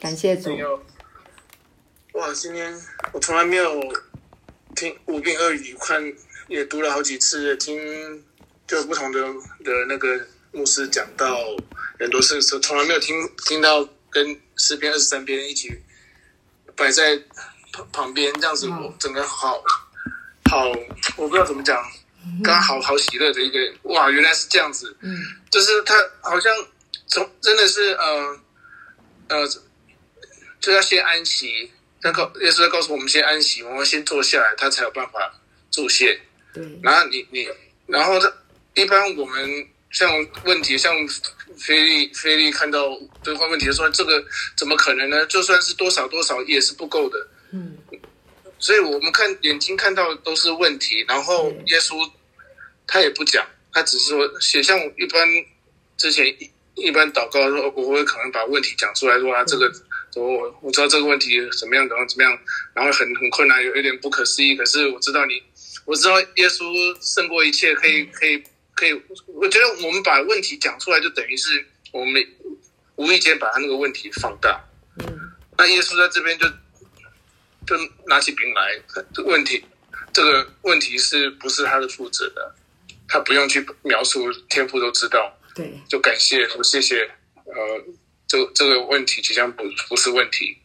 感谢主。哇，今天我从来没有听五病二语，看也读了好几次，听就不同的的那个牧师讲到很多事，从从来没有听听到跟诗篇二十三篇一起摆在旁旁边这样子，我整个好好，我不知道怎么讲，刚好好喜乐的一个哇，原来是这样子，嗯，就是他好像从真的是呃呃，就要先安息。那告耶稣在告诉我们先安息，我们先坐下来，他才有办法助谢。对。然后你你，然后他一般我们像问题，像菲利菲利看到对方问题说，这个怎么可能呢？就算是多少多少也是不够的。嗯。所以我们看眼睛看到都是问题，然后耶稣他也不讲，他只是说写像一般之前一一般祷告说，我会可能把问题讲出来，说啊这个。我我知道这个问题怎么样，怎么怎么样，然后很很困难，有一点不可思议。可是我知道你，我知道耶稣胜过一切，可以可以可以。我觉得我们把问题讲出来，就等于是我们无意间把他那个问题放大。嗯。那耶稣在这边就就拿起饼来，这个问题这个问题是不是他的负责的？他不用去描述，天父都知道。对。就感谢说谢谢，呃。这这个问题即将不不是问题，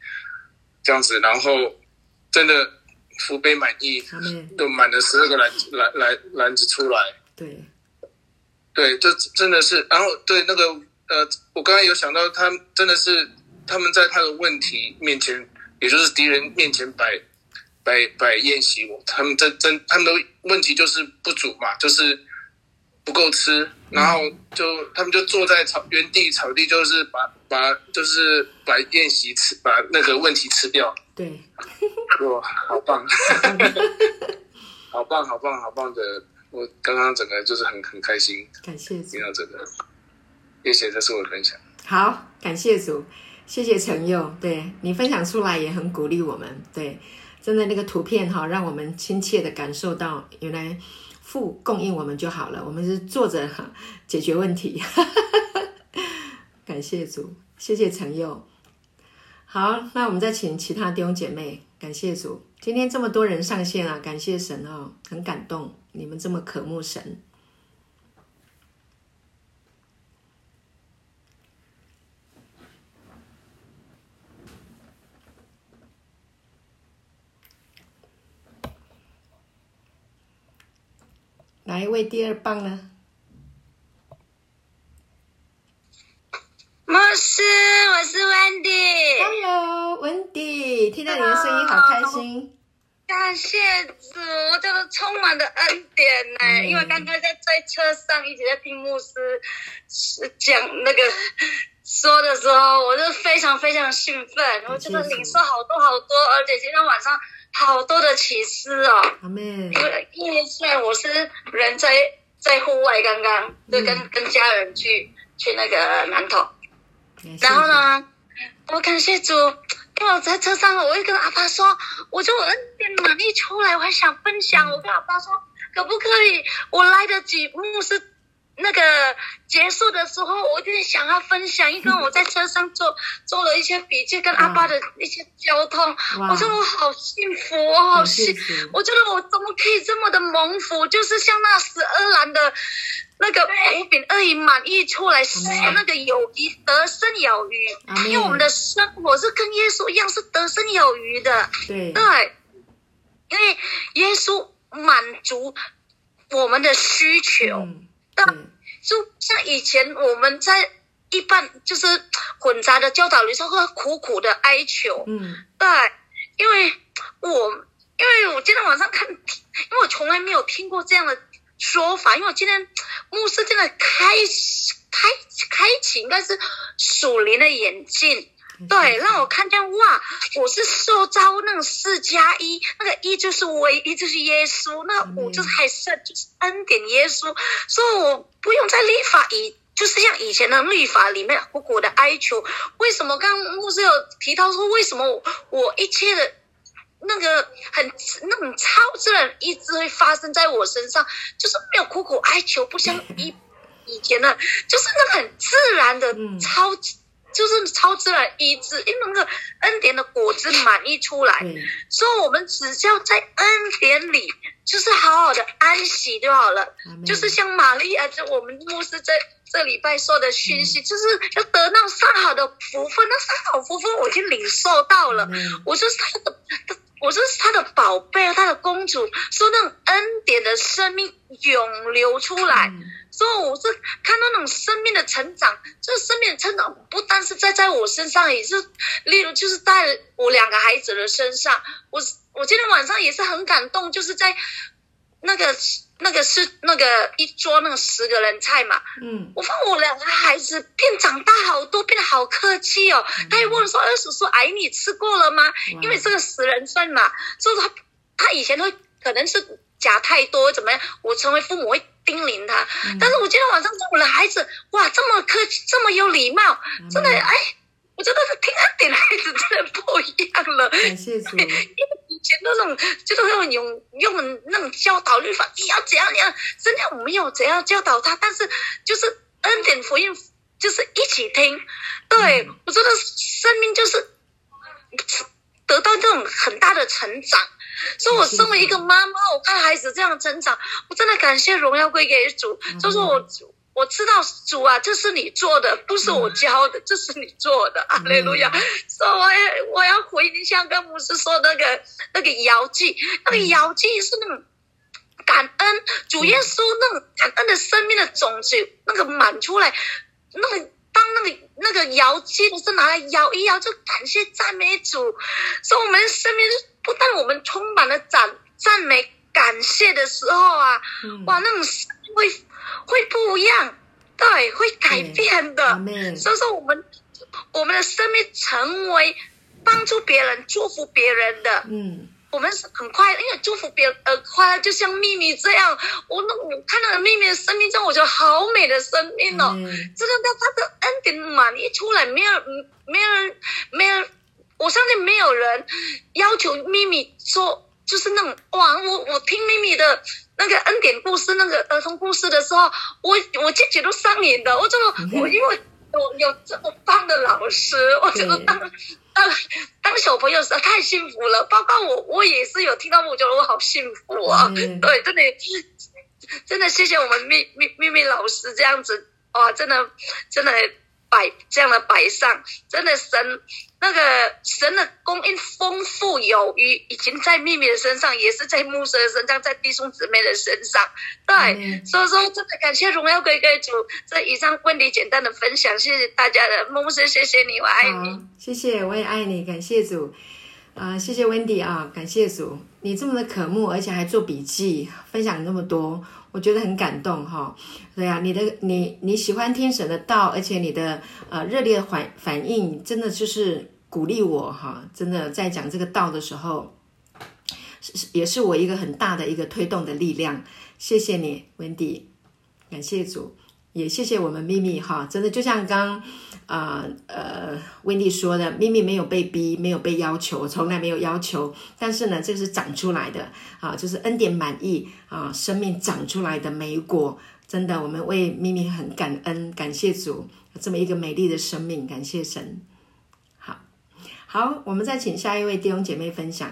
这样子，然后真的福杯满意，都满了十二个篮篮篮篮子出来，对，对，这真的是，然后对那个呃，我刚刚有想到，他真的是他们在他的问题面前，也就是敌人面前摆摆摆宴席，我他们真真他们的问题就是不足嘛，就是。不够吃，然后就他们就坐在草原地草地，就是把把就是把宴席吃，把那个问题吃掉。对，哇，好棒，好棒，好棒，好棒的！我刚刚整个就是很很开心，感谢听到这个，谢谢，这是我的分享。好，感谢主，谢谢陈佑，对你分享出来也很鼓励我们，对，真的那个图片哈，让我们亲切的感受到原来。付供应我们就好了，我们是坐着解决问题。感谢主，谢谢陈佑。好，那我们再请其他弟兄姐妹。感谢主，今天这么多人上线啊，感谢神哦，很感动，你们这么渴慕神。哪一位第二棒呢？牧师，我是 Wendy。Hello，Wendy，听到你的声音好开心。感谢主，这个充满的恩典呢。因为刚刚在在车上一直在听牧师讲那个说的时候，我就非常非常兴奋，我觉得领受好多好多，而且今天晚上。好多的启示哦，因为因为虽然我是人在在户外，刚刚就跟跟家人去去那个南头，然后呢，我感谢主，因为我在车上，我会跟阿爸说，我就恩典满意出来，我还想分享，我跟阿爸说，可不可以，我来得及牧师。那个结束的时候，我就想要分享一个我在车上做 做了一些笔记，跟阿爸的一些交通。我觉得我好幸福，我好幸，我觉得我怎么可以这么的蒙福？就是像那十二栏的那个五饼二鱼满溢出来，是那个有余得胜有余。因为我们的生活是跟耶稣一样，是得胜有余的。对，因为耶稣满足我们的需求。但就像以前我们在一般就是混杂的教导里头会苦苦的哀求，嗯，对，因为我因为我今天晚上看，因为我从来没有听过这样的说法，因为我今天牧师真的开开开启应该是属灵的眼镜。对，让我看见哇！我是受招那种四加一，那个一就是唯一，就是耶稣，那五就是还剩就是恩典耶稣，所以我不用在立法以，就是像以前的律法里面苦苦的哀求。为什么刚刚牧师有提到说，为什么我一切的那个很那种超自然意志会发生在我身上，就是没有苦苦哀求，不像以 以前的，就是那很自然的超。就是超自然医治，因为那个恩典的果子满溢出来，对，所以我们只要在恩典里，就是好好的安息就好了。就是像玛利亚，就我们牧师在这礼拜说的讯息，就是要得到上好的福分。那上好福分我已经领受到了，嗯我就是他的，他我说是他的宝贝，他的公主，说那种恩典的生命涌流出来。嗯所以我是看到那种生命的成长，这个生命的成长不单是在在我身上，也是例如就是在我两个孩子的身上。我我今天晚上也是很感动，就是在那个那个是那个一桌那个十个人菜嘛，嗯我发现我两个孩子变长大好多，变得好客气哦。他还问说：“二叔叔，阿姨你吃过了吗？”因为这个十人份嘛，所以他他以前都可能是夹太多怎么样，我成为父母会叮咛他。但是我今天晚上看我的孩子，哇，这么客气，这么有礼貌，真的哎，我真的是听他点孩子真的不一样了。感谢主，因为以前那种就是那种用用那种教导律法，你要怎样怎样，真的我没有怎样教导他，但是就是恩典福音就是一起听，对、我真的生命就是得到这种很大的成长。所以，我身为一个妈妈，我看孩子这样成长，我真的感谢荣耀归给主。就是我，我知道主啊，这是你做的，不是我教的，这是你做的。阿雷路亚！所以我要我要回应像跟牧师说那个那个摇祭，那个摇祭是那种感恩主耶稣那种感恩的生命的种子，那个满出来，那个当那个那个摇祭不是拿来摇一摇，就感谢赞美主。所以我们生命不但我们充满了赞赞美感谢的时候啊，嗯哇，那种会会不一样，对，会改变的。所以说，我们我们的生命成为帮助别人、祝福别人的，嗯我们是很快乐，因为祝福别人而快乐，就像秘密这样。我那我看到了秘密的生命中，我觉得好美的生命哦，嗯真的，他他的恩典满溢出来，没有嗯没有人没有，我相信没有人要求秘密说，就是那种哇，我我听秘密的。那个恩典故事，那个儿童故事的时候，我我自己都上瘾的。我这么我因为我有这么棒的老师，我觉得当 当当小朋友实在太幸福了。包括我，我也是有听到，我觉得我好幸福啊！嗯对，真的真的谢谢我们秘秘秘密老师这样子哇，真的真的摆这样的摆上，真的神那个神的供应丰富有余，已经在秘密的身上，也是在牧师的身上，在弟兄姊妹的身上。对，嗯所以说真的感谢荣耀归给主。这以上问题简单的分享，谢谢大家的牧师，谢谢你，我爱你。好，谢谢，我也爱你，感谢主。啊、谢谢 Wendy 啊，感谢主，你这么的渴慕，而且还做笔记，分享那么多，我觉得很感动哈。对呀，你的你你喜欢听神的道，而且你的呃热烈的反反应，真的就是鼓励我哈。真的在讲这个道的时候，是是也是我一个很大的一个推动的力量。谢谢你温迪感谢主，也谢谢我们秘密哈。真的就像刚。啊呃温蒂说的，咪咪没有被逼，没有被要求，从来没有要求，但是呢，这个是长出来的啊，就是恩典满意啊，生命长出来的美果。真的，我们为咪咪很感恩，感谢主这么一个美丽的生命，感谢神。好，好，我们再请下一位弟兄姐妹分享。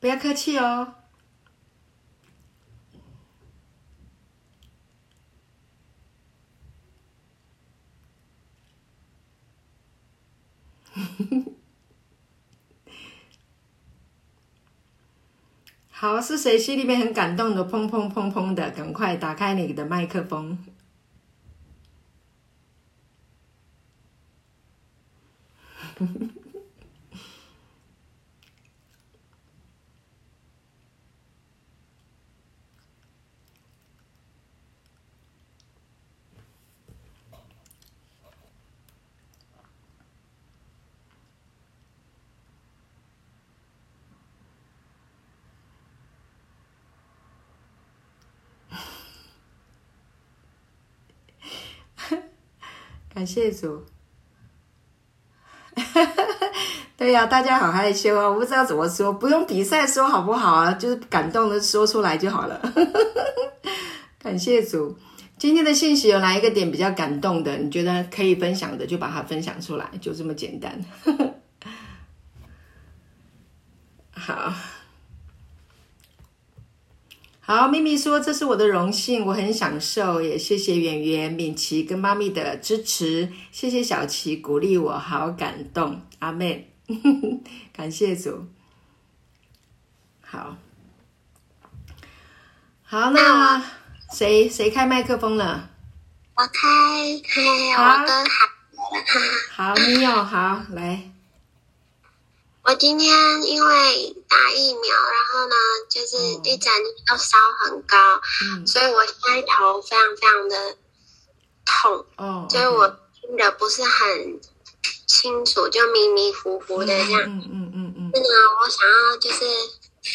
不要客气哦。好，是谁心里面很感动的？砰砰砰砰的，赶快打开你的麦克风。感谢主。对呀、大家好害羞啊，我不知道怎么说，不用比赛说好不好啊？就是感动的说出来就好了。感谢主，今天的信息有哪一个点比较感动的？你觉得可以分享的，就把它分享出来，就这么简单。好。好，咪咪说这是我的荣幸，我很享受，也谢谢圆圆、敏琪跟妈咪的支持，谢谢小琪鼓励我，好感动，阿妹，感谢主。好，好，那谁谁开麦克风了？我开，嘿，好我跟好。好，你有好来，我今天因为打疫苗，然后呢，就是一整天都烧很高，嗯，所以我现在头非常非常的痛，哦，所以我听的不是很清楚，就迷迷糊糊的这样。嗯嗯嗯嗯是呢，我想要就是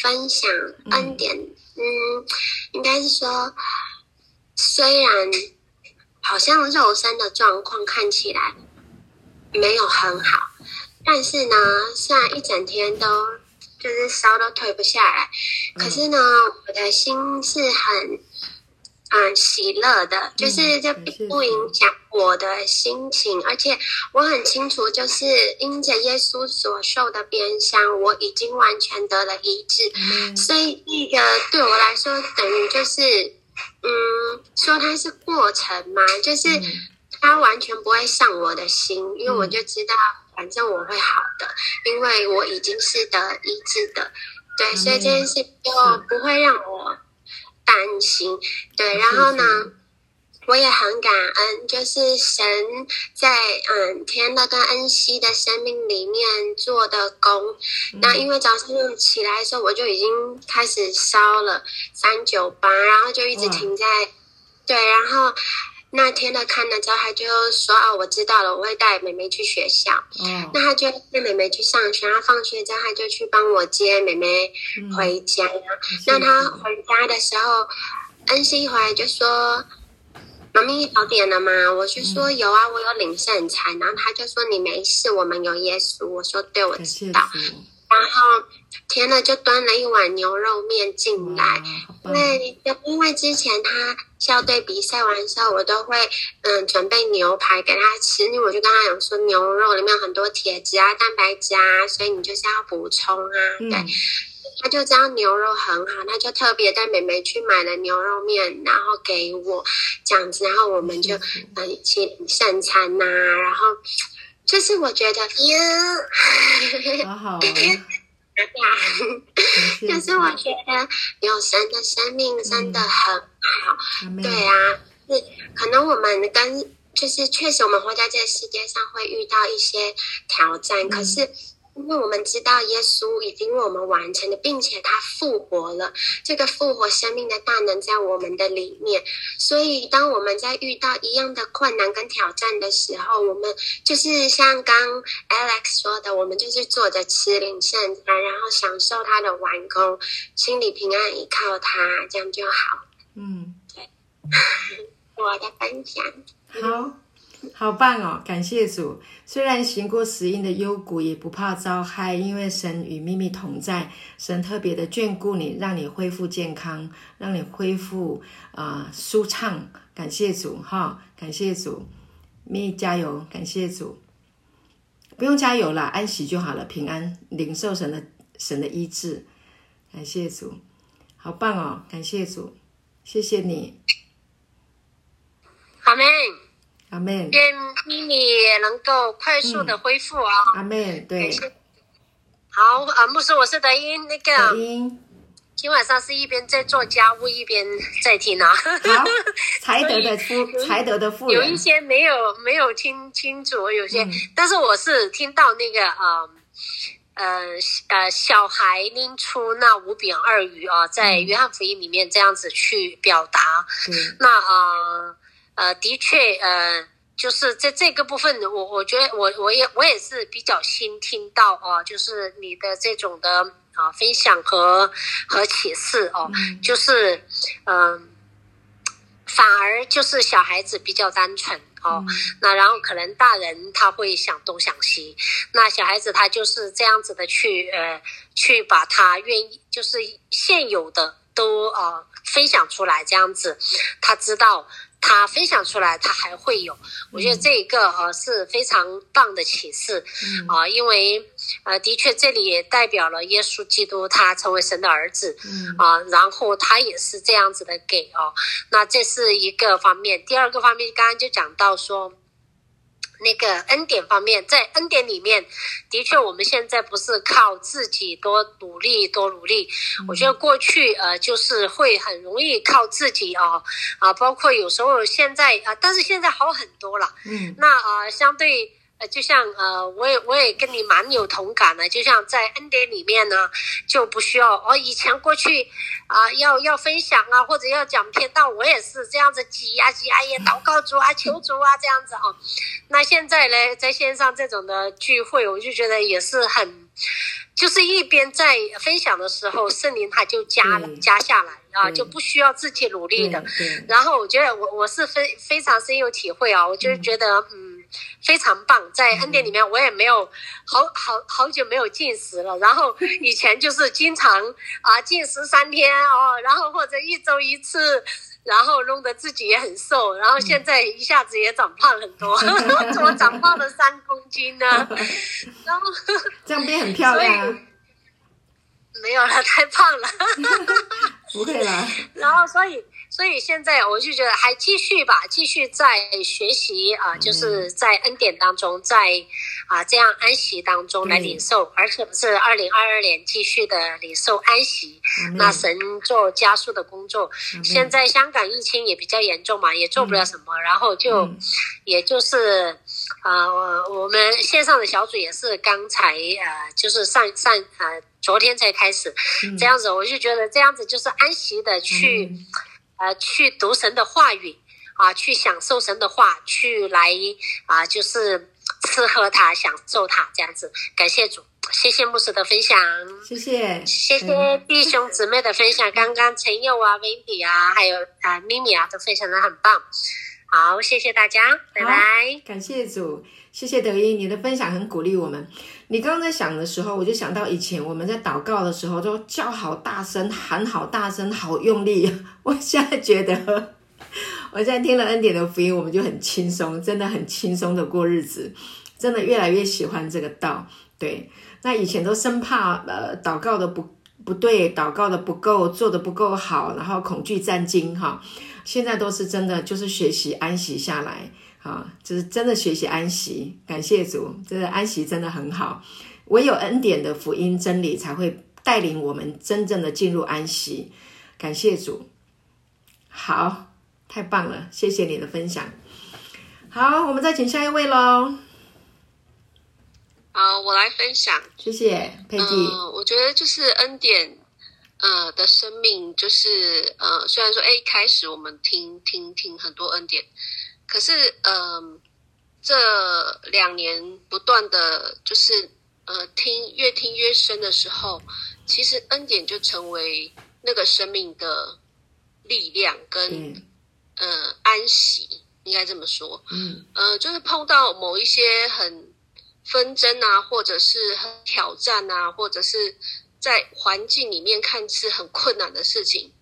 分享恩典，嗯，应该是说，虽然好像肉身的状况看起来没有很好，但是呢，虽然一整天都就是烧都退不下来，可是呢，我的心是很。嗯，喜乐的，就是这并不影响我的心情，而且我很清楚，就是因着耶稣所受的鞭伤，我已经完全得了医治。嗯所以那个对我来说，等于就是，嗯，说它是过程嘛，就是嗯。它完全不会上我的心，因为我就知道，反正我会好的，因为我已经是得医治的，对，嗯。所以这件事就不会让我担心，对，然后呢？我也很感恩，就是神在嗯天乐跟恩熙的生命里面做的工。那因为早上起来的时候，我就已经开始烧了三九八，然后就一直停在对，然后那天的看了之后，他就说哦，我知道了，我会带妹妹去学校。哦，那他就带妹妹去上学，然后放学之后，他就去帮我接妹妹嗯回家。那他回家的时候，恩熙回来就说：“妈咪早点了吗？”我就说：“嗯有啊，我有领圣餐。”然后他就说：“你没事，我们有耶稣。”我说：“对，我知道。”，然后天乐就端了一碗牛肉面进来。因棒，为因为之前他校队比赛完之后，我都会嗯准备牛排给他吃，因为我就跟他讲说牛肉里面有很多铁质啊、蛋白质啊，所以你就是要补充啊。对，嗯，他就知道牛肉很好，他就特别带妹妹去买了牛肉面，然后给我这样子，然后我们就谢谢。呃一起餐呐、然后就 是我觉得呀。好好哦，呀，感谢主就是我觉得有神的生命真的很好，对啊，是可能我们跟就是确实我们活在这个世界上会遇到一些挑战，可是。因为我们知道耶稣已经为我们完成了，并且他复活了，这个复活生命的大能在我们的里面，所以当我们在遇到一样的困难跟挑战的时候，我们就是像刚 Alex 说的，我们就是坐着吃领圣餐，然后享受他的完工，心里平安，依靠他，这样就好。嗯，对。我的分享，好，好棒哦！感谢主。虽然行过死荫的幽谷，也不怕遭害，因为神与秘密同在。神特别的眷顾你，让你恢复健康，让你恢复啊、舒畅。感谢主哈，感谢主，咪加油！感谢主，不用加油了，安息就好了，平安领受神的神的医治。感谢主，好棒哦！感谢主，谢谢你，阿妹，阿妹，愿咪咪能够快速的恢复啊！阿妹，对。好，啊，牧师，我是德英，那抖个音今晚上是一边在做家务一边在听啊。好，才德的夫，才德的妇人有一，些没有没有听清楚，有些，嗯但是我是听到那个呃呃呃小孩拎出那五饼二鱼啊，在嗯约翰福音里面这样子去表达。对，那呃呃，的确呃。就是在这个部分，我我觉得我我也我也是比较新听到哦、就是你的这种的啊、分享和和启示哦，嗯就是嗯、反而就是小孩子比较单纯哦。那然后可能大人他会想东想西，那小孩子他就是这样子的去呃去把他愿意就是现有的都呃分享出来，这样子他知道。他分享出来，他还会有，我觉得这一个呃是非常棒的启示，啊，因为呃的确这里也代表了耶稣基督他成为神的儿子，啊，然后他也是这样子的给哦，那这是一个方面，第二个方面刚刚就讲到说。那个恩典方面，在恩典里面，的确，我们现在不是靠自己多努力多努力。我觉得过去呃，就是会很容易靠自己啊，啊，包括有时候现在啊，但是现在好很多了。嗯，那啊，相对。呃，就像呃，我也我也跟你蛮有同感的。就像在恩典里面呢，就不需要哦。以前过去啊，要要分享啊，或者要讲片道，我也是这样子挤呀挤呀，也祷告主啊，求主啊这样子哦。那现在呢，在线上这种的聚会，我就觉得也是很，就是一边在分享的时候，圣灵他就加了加下来啊，就不需要自己努力的。然后我觉得我我是非非常深有体会啊，我就是觉得嗯。非常棒，在恩典里面，我也没有好好好久没有进食了。然后以前就是经常啊进食三天哦，然后或者一周一次，然后弄得自己也很瘦。然后现在一下子也长胖很多，怎么长胖了三公斤呢？然后这样变很漂亮。没有了，太胖了。不会了。然后所以。所以现在我就觉得还继续吧，继续在学习啊，就是在恩典当中，在啊这样安息当中来领受，而且是二零二二年继续的领受安息。那神做加速的工作。现在香港疫情也比较严重嘛，也做不了什么，然后就也就是啊，我们线上的小组也是刚才呃，就是上上呃昨天才开始这样子，我就觉得这样子就是安息的去。呃，去读神的话语啊，去享受神的话，去来啊，就是吃喝它，享受它，这样子。感谢主，谢谢牧师的分享，谢谢，谢谢弟兄姊妹的分享。刚刚陈佑啊、Wendy 啊，还有啊咪咪啊，都分享的很棒。好，谢谢大家，拜拜。感谢主，谢谢德音，你的分享很鼓励我们。你刚刚在想的时候，我就想到以前我们在祷告的时候都叫好大声，喊好大声，好用力。我现在觉得，我现在听了恩典的福音，我们就很轻松，真的很轻松的过日子，真的越来越喜欢这个道。对，那以前都生怕呃祷告的不不对，祷告的不够，做的不够好，然后恐惧战惊哈。现在都是真的，就是学习安息下来。啊，就是真的学习安息，感谢主，这个安息真的很好。唯有恩典的福音真理才会带领我们真正的进入安息。感谢主，好，太棒了，谢谢你的分享。好，我们再请下一位喽。好，我来分享。谢谢佩蒂。嗯，我觉得就是恩典，呃，的生命就是呃，虽然说哎，开始我们听听听很多恩典。可是，嗯，这两年不断的就是，呃，听越听越深的时候，其实恩典就成为那个生命的力量跟，呃，安息，应该这么说。嗯，呃，就是碰到某一些很纷争啊，或者是很挑战啊，或者是在环境里面看似很困难的事情。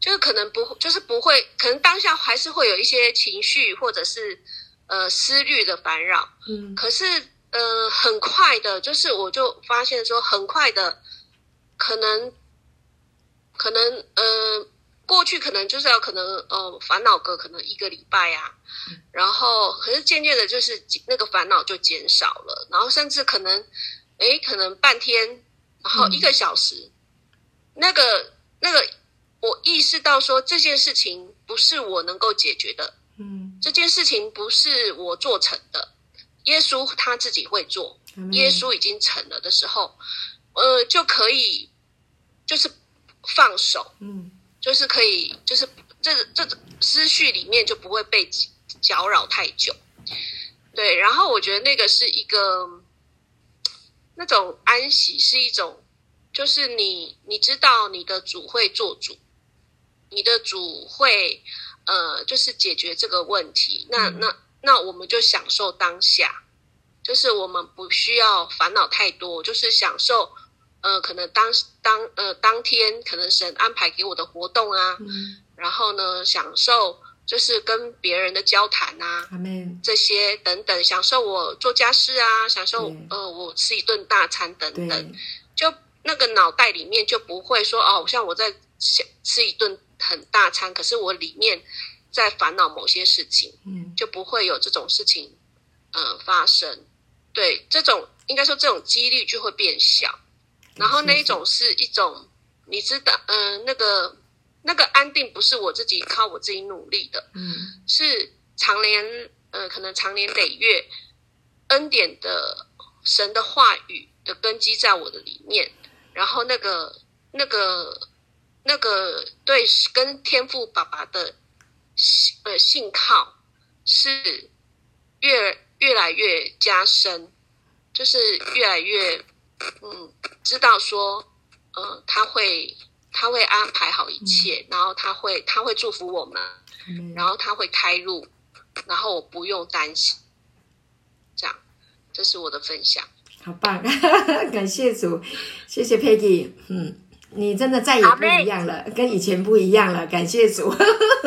就是可能不，就是不会，可能当下还是会有一些情绪或者是呃思虑的烦扰，嗯，可是呃很快的，就是我就发现说很快的，可能可能呃过去可能就是要可能呃烦恼个可能一个礼拜呀，然后可是渐渐的，就是那个烦恼就减少了，然后甚至可能哎可能半天，然后一个小时，那个那个。我意识到说这件事情不是我能够解决的，嗯，这件事情不是我做成的，耶稣他自己会做，耶稣已经成了的时候，呃，就可以就是放手，嗯，就是可以，就是这这思绪里面就不会被搅扰太久，对，然后我觉得那个是一个那种安息，是一种，就是你你知道你的主会做主。你的主会，呃，就是解决这个问题。那那那我们就享受当下，就是我们不需要烦恼太多，就是享受，呃，可能当当呃当天可能神安排给我的活动啊，嗯，然后呢，享受就是跟别人的交谈啊，阿门，这些等等，享受我做家事啊，享受呃我吃一顿大餐等，等，就那个脑袋里面就不会说哦，像我在想吃一顿很大餐，可是我里面在烦恼某些事情，嗯，就不会有这种事情呃发生。对，这种应该说这种几率就会变小。然后那一种是一种，你知道，嗯、那个那个安定不是我自己靠我自己努力的，嗯，是常年呃，可能常年累月恩典的神的话语的根基在我的里面，然后那个那个那个对跟天赋爸爸的信呃信靠是越越来越加深，就是越来越嗯知道说呃他会他会安排好一切，然后他会他会祝福我们。然后他会开路，然后我不用担心，这样，这是我的分享。好棒，感谢主，谢谢 Peggy，嗯，你真的再也不一样了，跟以前不一样了，感谢主，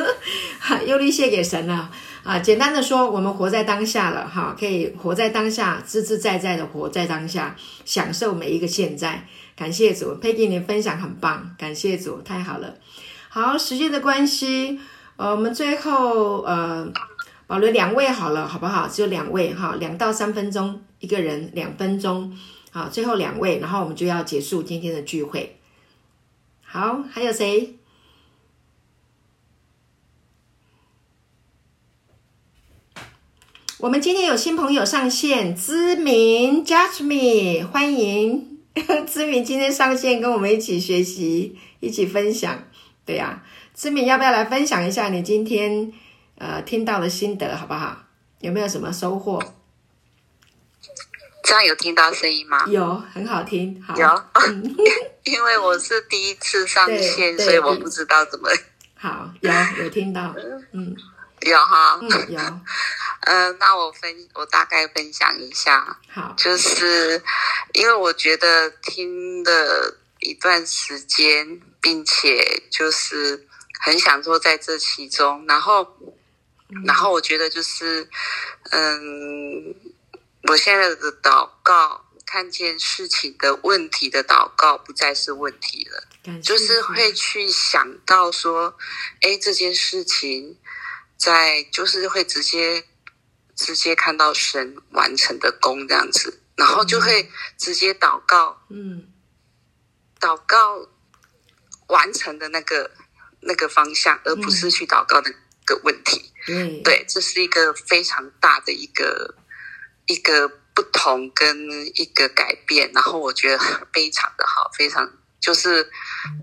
忧虑谢给神了啊！简单的说，我们活在当下了哈，可以活在当下，自自在在的活在当下，享受每一个现在。感谢主，Peggy 你分享很棒，感谢主，太好了。好，时间的关系，呃，我们最后呃保留两位好了，好不好？只有两位哈，两到三分钟，一个人两分钟，好，最后两位，然后我们就要结束今天的聚会。好，还有谁？我们今天有新朋友上线，知名 Judge Me，欢迎 知名今天上线跟我们一起学习，一起分享。对呀、知名要不要来分享一下你今天呃听到的心得，好不好？有没有什么收获？这样有听到声音吗？有，很好听。好，有？嗯，因为我是第一次上线，所以我不知道怎么好，有有听到，嗯。有哈。嗯有，呃，那我分我大概分享一下，好，就是因为我觉得听了一段时间，并且就是很享受在这其中，然后，然后我觉得就是，嗯，我现在的祷告，看见事情的问题的祷告不再是问题了。感谢就是会去想到说，哎，这件事情在就是会直接直接看到神完成的功这样子，然后就会直接祷告，嗯祷告完成的那个那个方向，而不是去祷告那个问题。嗯对，这是一个非常大的一个一个不同跟一个改变，然后我觉得非常的好，非常就是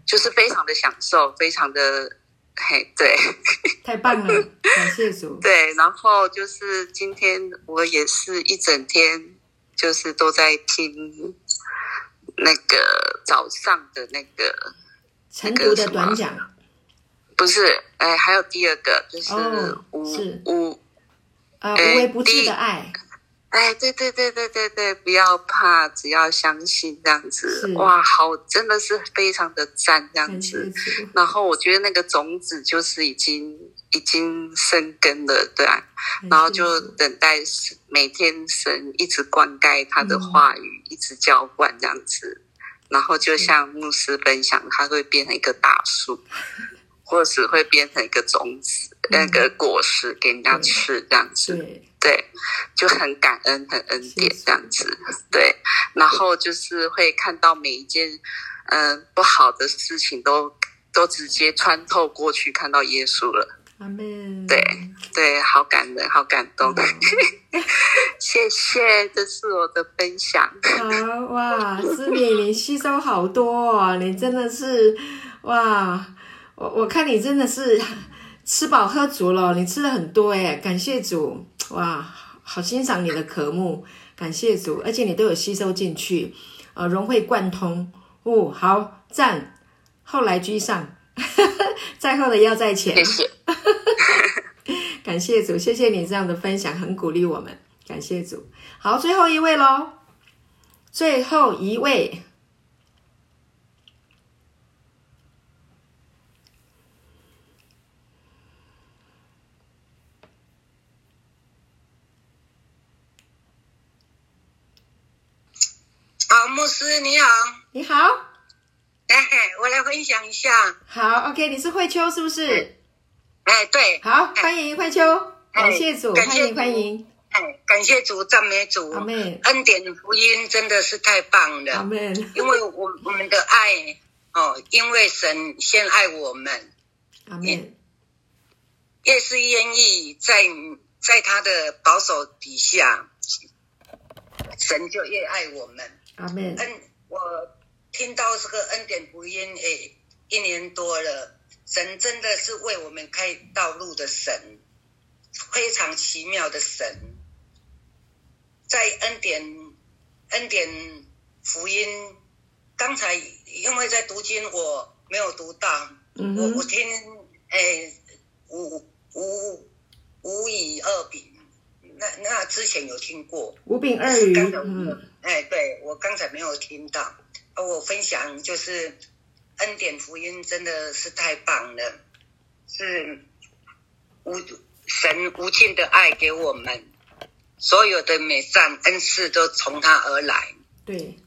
就是非常的享受，非常的嘿，对。太棒了，感谢主，对，然后就是今天我也是一整天就是都在听那个早上的那个晨读的短讲，不是，哎，还有第二个就是哦无、是。无呃，无哎微不至第的爱，哎，对对对对对对，不要怕，只要相信这样子。哇，好，真的是非常的赞这样子。然后我觉得那个种子就是已经已经生根了，对啊。然后就等待每天神一直灌溉他的嗯话语，一直浇灌这样子。然后就像牧师分享，它会变成一个大树，或是会变成一个种子，那个果实给人家吃这样子。对，就很感恩，很恩典这样子。对，然后就是会看到每一件嗯、呃不好的事情都都直接穿透过去，看到耶稣了。阿门，对对，好感人，好感动。嗯 谢谢，这是我的分享。好哇，思敏，你吸收好多哦，你真的是哇，我我看你真的是 吃饱喝足了，你吃的很多哎，感谢主哇，好欣赏你的科目，感谢主，而且你都有吸收进去，呃，融会贯通哦，好赞，后来居上，在后的要在前谢，谢，感谢主，谢谢你这样的分享，很鼓励我们。感谢主。好，最后一位喽，最后一位。好，牧师你好，你好，哎，我来分享一下。好，OK，你是慧秋是不是？哎，对，好，欢迎慧秋，感谢主，欢迎欢迎，哎，感谢主，赞美主，恩典福音真的是太棒了，因为我我们的爱哦，因为神先爱我们，阿门，越是愿意在在他的保守底下，神就越爱我们。阿门。恩，我听到这个恩典福音，诶，一年多了，神真的是为我们开道路的神，非常奇妙的神，在恩典恩典福音，刚才因为在读经，我没有读到，嗯我我听，诶，无无无以二饼，那那之前有听过，五饼二鱼，刚才嗯。哎，对我刚才没有听到，而我分享就是恩典福音真的是太棒了，是无神无尽的爱给我们，所有的美善恩赐都从他而来，对，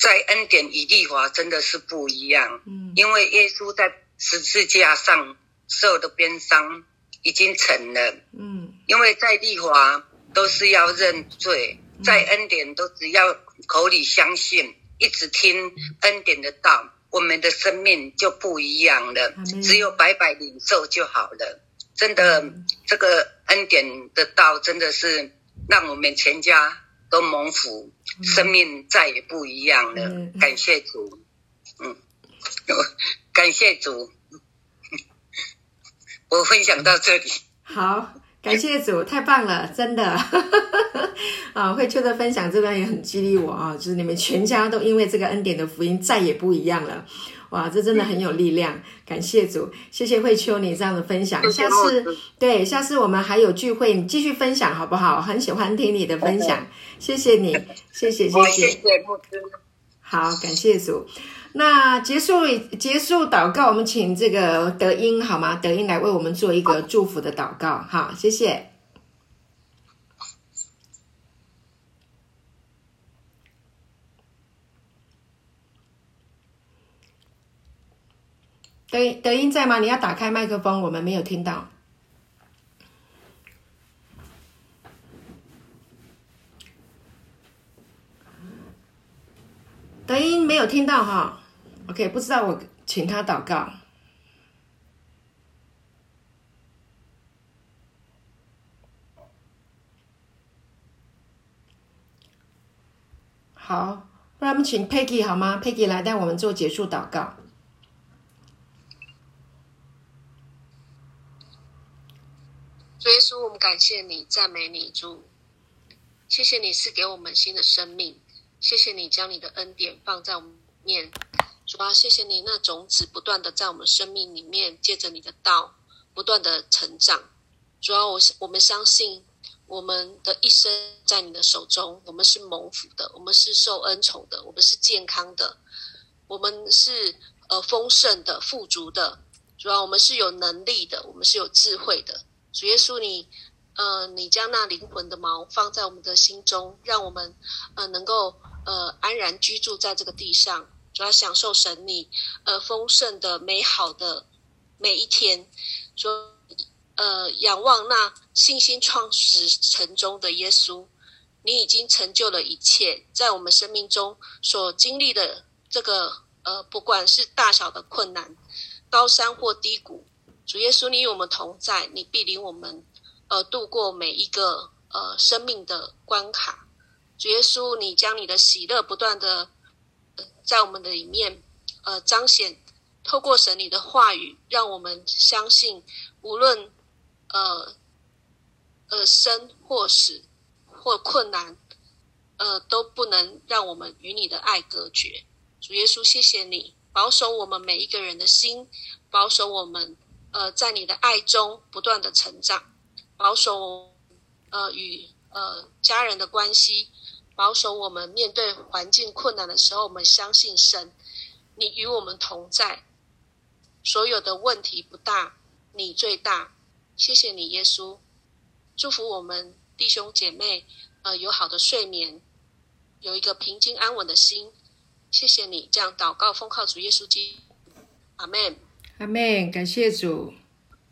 在恩典与立华真的是不一样，嗯。因为耶稣在十字架上受的鞭伤已经成了，嗯。因为在利华都是要认罪，在恩典都只要口里相信，一直听恩典的道，我们的生命就不一样了。只有白白领受就好了。真的，这个恩典的道真的是让我们全家都蒙福，生命再也不一样了。嗯。感谢主，嗯，感谢主。我分享到这里。好，感谢主，太棒了，真的。啊，慧秋的分享这边也很激励我啊，就是你们全家都因为这个恩典的福音再也不一样了。哇，这真的很有力量，感谢主，谢谢慧秋你这样的分享。下次对，下次我们还有聚会，你继续分享好不好？很喜欢听你的分享，谢谢你，谢谢谢我谢谢。谢。好，感谢主。那结束结束祷告，我们请这个德音好吗？德音来为我们做一个祝福的祷告。好，谢谢。德德音在吗？你要打开麦克风，我们没有听到。德音没有听到哈，OK，不知道我请他祷告。好，不然我们请 Peggy 好吗？Peggy 来带我们做结束祷告。主耶稣，我们感谢你，赞美你，主，谢谢你赐给我们新的生命，谢谢你将你的恩典放在我们面，主啊，谢谢你那种子不断的在我们生命里面，借着你的道不断的成长。主啊，我我们相信我们的一生在你的手中，我们是蒙福的，我们是受恩宠的，我们是健康的，我们是呃丰盛的、富足的。主啊，我们是有能力的，我们是有智慧的。主耶稣你，呃，你将那灵魂的毛放在我们的心中，让我们呃能够呃安然居住在这个地上，主要享受神你呃丰盛的、美好的每一天。说呃，仰望那信心创始成终的耶稣，你已经成就了一切，在我们生命中所经历的这个呃，不管是大小的困难、高山或低谷。主耶稣，你与我们同在，你必领我们呃度过每一个呃生命的关卡。主耶稣，你将你的喜乐不断的、在我们的里面呃彰显，透过神你的话语，让我们相信，无论呃呃生或死或困难，呃都不能让我们与你的爱隔绝。主耶稣，谢谢你保守我们每一个人的心，保守我们。呃，在你的爱中不断的成长，保守呃与呃家人的关系，保守我们面对环境困难的时候，我们相信神，你与我们同在，所有的问题不大，你最大。谢谢你，耶稣，祝福我们弟兄姐妹，呃，有好的睡眠，有一个平静安稳的心。谢谢你这样祷告，奉靠主耶稣基督，阿门。阿妹，感谢主。